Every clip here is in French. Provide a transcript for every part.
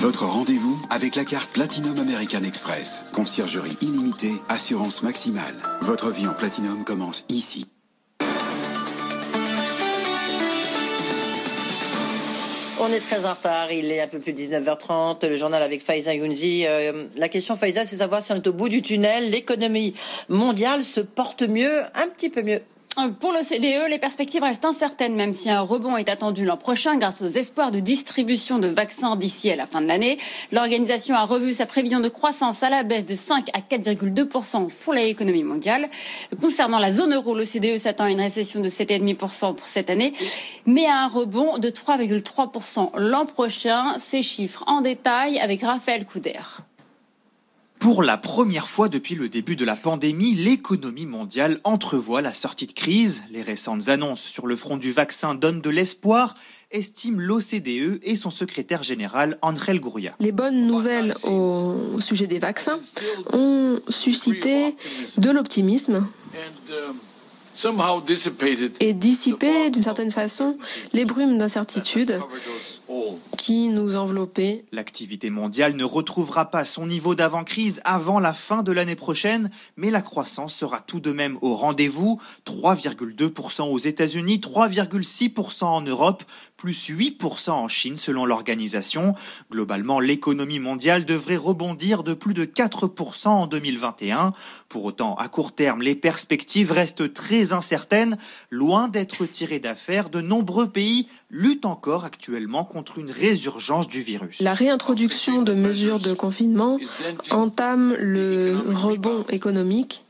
Votre rendez-vous avec la carte Platinum American Express. Conciergerie illimitée, assurance maximale. Votre vie en Platinum commence ici. On est très en retard, il est un peu plus de 19h30, le journal avec Faiza Younzi. Euh, la question Faiza, c'est savoir si on est au bout du tunnel, l'économie mondiale se porte mieux, un petit peu mieux. Pour l'OCDE, les perspectives restent incertaines, même si un rebond est attendu l'an prochain grâce aux espoirs de distribution de vaccins d'ici à la fin de l'année. L'organisation a revu sa prévision de croissance à la baisse de 5 à 4,2% pour l'économie mondiale. Concernant la zone euro, l'OCDE s'attend à une récession de 7,5% pour cette année, mais à un rebond de 3,3% l'an prochain. Ces chiffres en détail avec Raphaël Couder. Pour la première fois depuis le début de la pandémie, l'économie mondiale entrevoit la sortie de crise. Les récentes annonces sur le front du vaccin donnent de l'espoir, estime l'OCDE et son secrétaire général Angel Gouria. Les bonnes nouvelles au sujet des vaccins ont suscité de l'optimisme et dissipé d'une certaine façon les brumes d'incertitude qui nous enveloppaient. L'activité mondiale ne retrouvera pas son niveau d'avant-crise avant la fin de l'année prochaine, mais la croissance sera tout de même au rendez-vous. 3,2% aux États-Unis, 3,6% en Europe, plus 8% en Chine selon l'organisation. Globalement, l'économie mondiale devrait rebondir de plus de 4% en 2021. Pour autant, à court terme, les perspectives restent très incertaines. Loin d'être tirées d'affaires, de nombreux pays luttent encore actuellement contre une résurgence du virus. La réintroduction de mesures de confinement entame le rebond économique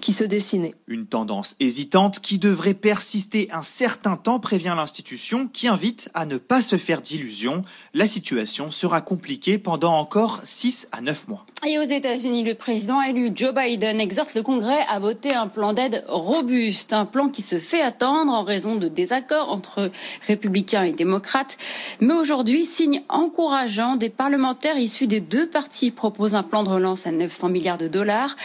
qui se dessinait. Une tendance hésitante qui devrait persister un certain temps, prévient l'institution, qui invite à ne pas se faire d'illusions. La situation sera compliquée pendant encore 6 à 9 mois. Et aux États-Unis, le président élu Joe Biden exhorte le Congrès à voter un plan d'aide robuste, un plan qui se fait attendre en raison de désaccords entre républicains et démocrates. Mais aujourd'hui, signe encourageant, des parlementaires issus des deux partis proposent un plan de relance à 900 milliards de dollars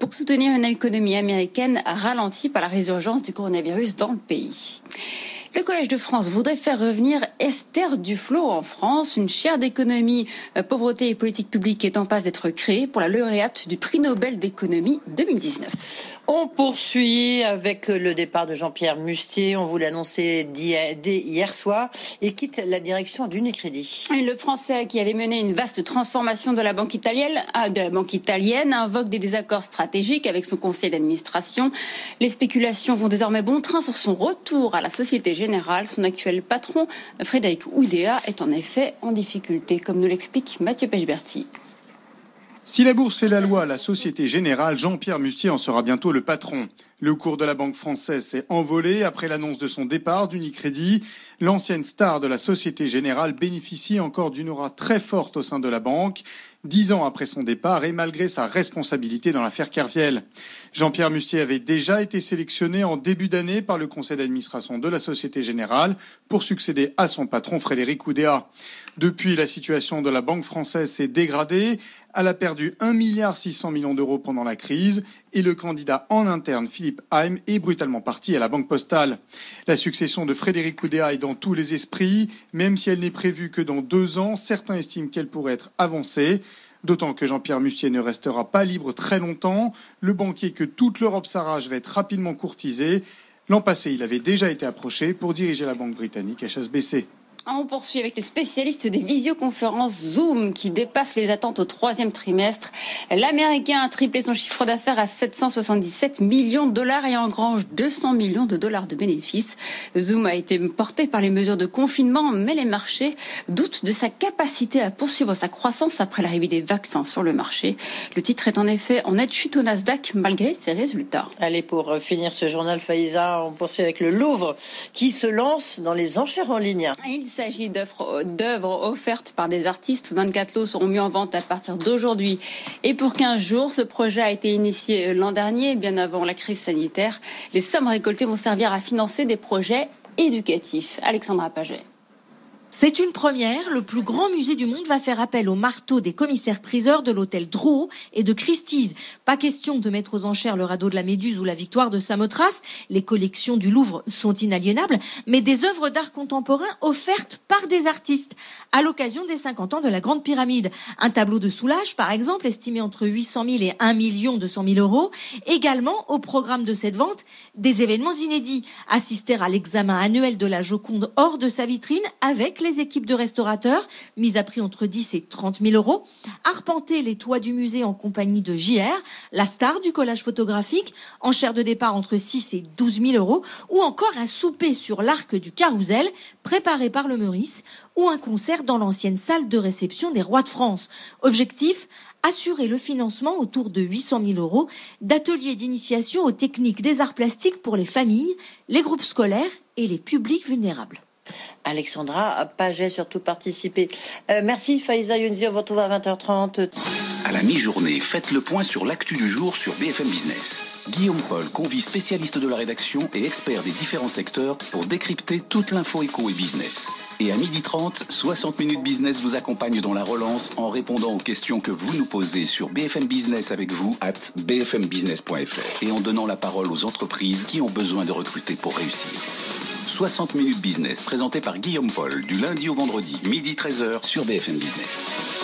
pour soutenir une économie américaine ralentie par la résurgence du coronavirus dans le pays. Le Collège de France voudrait faire revenir Esther Duflo en France. Une chaire d'économie, euh, pauvreté et politique publique est en passe d'être créée pour la lauréate du prix Nobel d'économie 2019. On poursuit avec le départ de Jean-Pierre Mustier. On vous l'annonçait dès hier soir et quitte la direction d'Unicredit. Le Français qui avait mené une vaste transformation de la banque italienne, ah, de la banque italienne invoque des désaccords stratégiques avec son conseil d'administration. Les spéculations vont désormais bon train sur son retour à la Société Générale son actuel patron, Frédéric Oudéa, est en effet en difficulté, comme nous l'explique Mathieu Pechberti. Si la bourse fait la loi, la Société Générale, Jean-Pierre Mustier en sera bientôt le patron. Le cours de la banque française s'est envolé après l'annonce de son départ d'Unicredit. L'ancienne star de la Société Générale bénéficie encore d'une aura très forte au sein de la banque, dix ans après son départ et malgré sa responsabilité dans l'affaire Kerviel. Jean-Pierre Mustier avait déjà été sélectionné en début d'année par le conseil d'administration de la Société Générale pour succéder à son patron Frédéric Oudéa. Depuis, la situation de la banque française s'est dégradée. Elle a perdu 1,6 milliard millions d'euros pendant la crise et le candidat en interne, Philippe Haim, est brutalement parti à la Banque Postale. La succession de Frédéric Oudéa est dans tous les esprits, même si elle n'est prévue que dans deux ans, certains estiment qu'elle pourrait être avancée. D'autant que Jean-Pierre Mustier ne restera pas libre très longtemps. Le banquier que toute l'Europe s'arrache va être rapidement courtisé. L'an passé, il avait déjà été approché pour diriger la banque britannique HSBC. On poursuit avec le spécialiste des visioconférences Zoom qui dépasse les attentes au troisième trimestre. L'Américain a triplé son chiffre d'affaires à 777 millions de dollars et engrange 200 millions de dollars de bénéfices. Zoom a été porté par les mesures de confinement, mais les marchés doutent de sa capacité à poursuivre sa croissance après l'arrivée des vaccins sur le marché. Le titre est en effet en nette chute au Nasdaq malgré ses résultats. Allez, pour finir ce journal Faïza, on poursuit avec le Louvre qui se lance dans les enchères en ligne. Il s'agit d'œuvres offertes par des artistes. 24 lots seront mis en vente à partir d'aujourd'hui et pour 15 jours. Ce projet a été initié l'an dernier, bien avant la crise sanitaire. Les sommes récoltées vont servir à financer des projets éducatifs. Alexandra Paget. C'est une première. Le plus grand musée du monde va faire appel au marteau des commissaires-priseurs de l'hôtel Drouot et de Christie's. Pas question de mettre aux enchères le radeau de la Méduse ou la victoire de Samothrace. Les collections du Louvre sont inaliénables, mais des œuvres d'art contemporain offertes par des artistes à l'occasion des 50 ans de la Grande Pyramide. Un tableau de Soulage, par exemple, estimé entre 800 000 et 1 million 200 000 euros. Également, au programme de cette vente, des événements inédits. Assister à l'examen annuel de la Joconde hors de sa vitrine avec les équipes de restaurateurs, mises à prix entre 10 et 30 000 euros, arpenter les toits du musée en compagnie de JR, la star du collage photographique, en chair de départ entre 6 et 12 000 euros, ou encore un souper sur l'arc du Carousel, préparé par le Meurice, ou un concert dans l'ancienne salle de réception des rois de France. Objectif assurer le financement autour de 800 000 euros d'ateliers d'initiation aux techniques des arts plastiques pour les familles, les groupes scolaires et les publics vulnérables. Alexandra Paget surtout participer. Euh, merci Faiza Younzi, on vous retrouve à 20h30. À la mi-journée, faites le point sur l'actu du jour sur BFM Business. Guillaume Paul convie spécialistes de la rédaction et experts des différents secteurs pour décrypter toute l'info éco et business. Et à 12h30, 60 minutes business vous accompagne dans la relance en répondant aux questions que vous nous posez sur BFM Business avec vous at bfmbusiness.fr et en donnant la parole aux entreprises qui ont besoin de recruter pour réussir. 60 minutes business présenté par Guillaume Paul du lundi au vendredi, midi 13h sur BFM Business.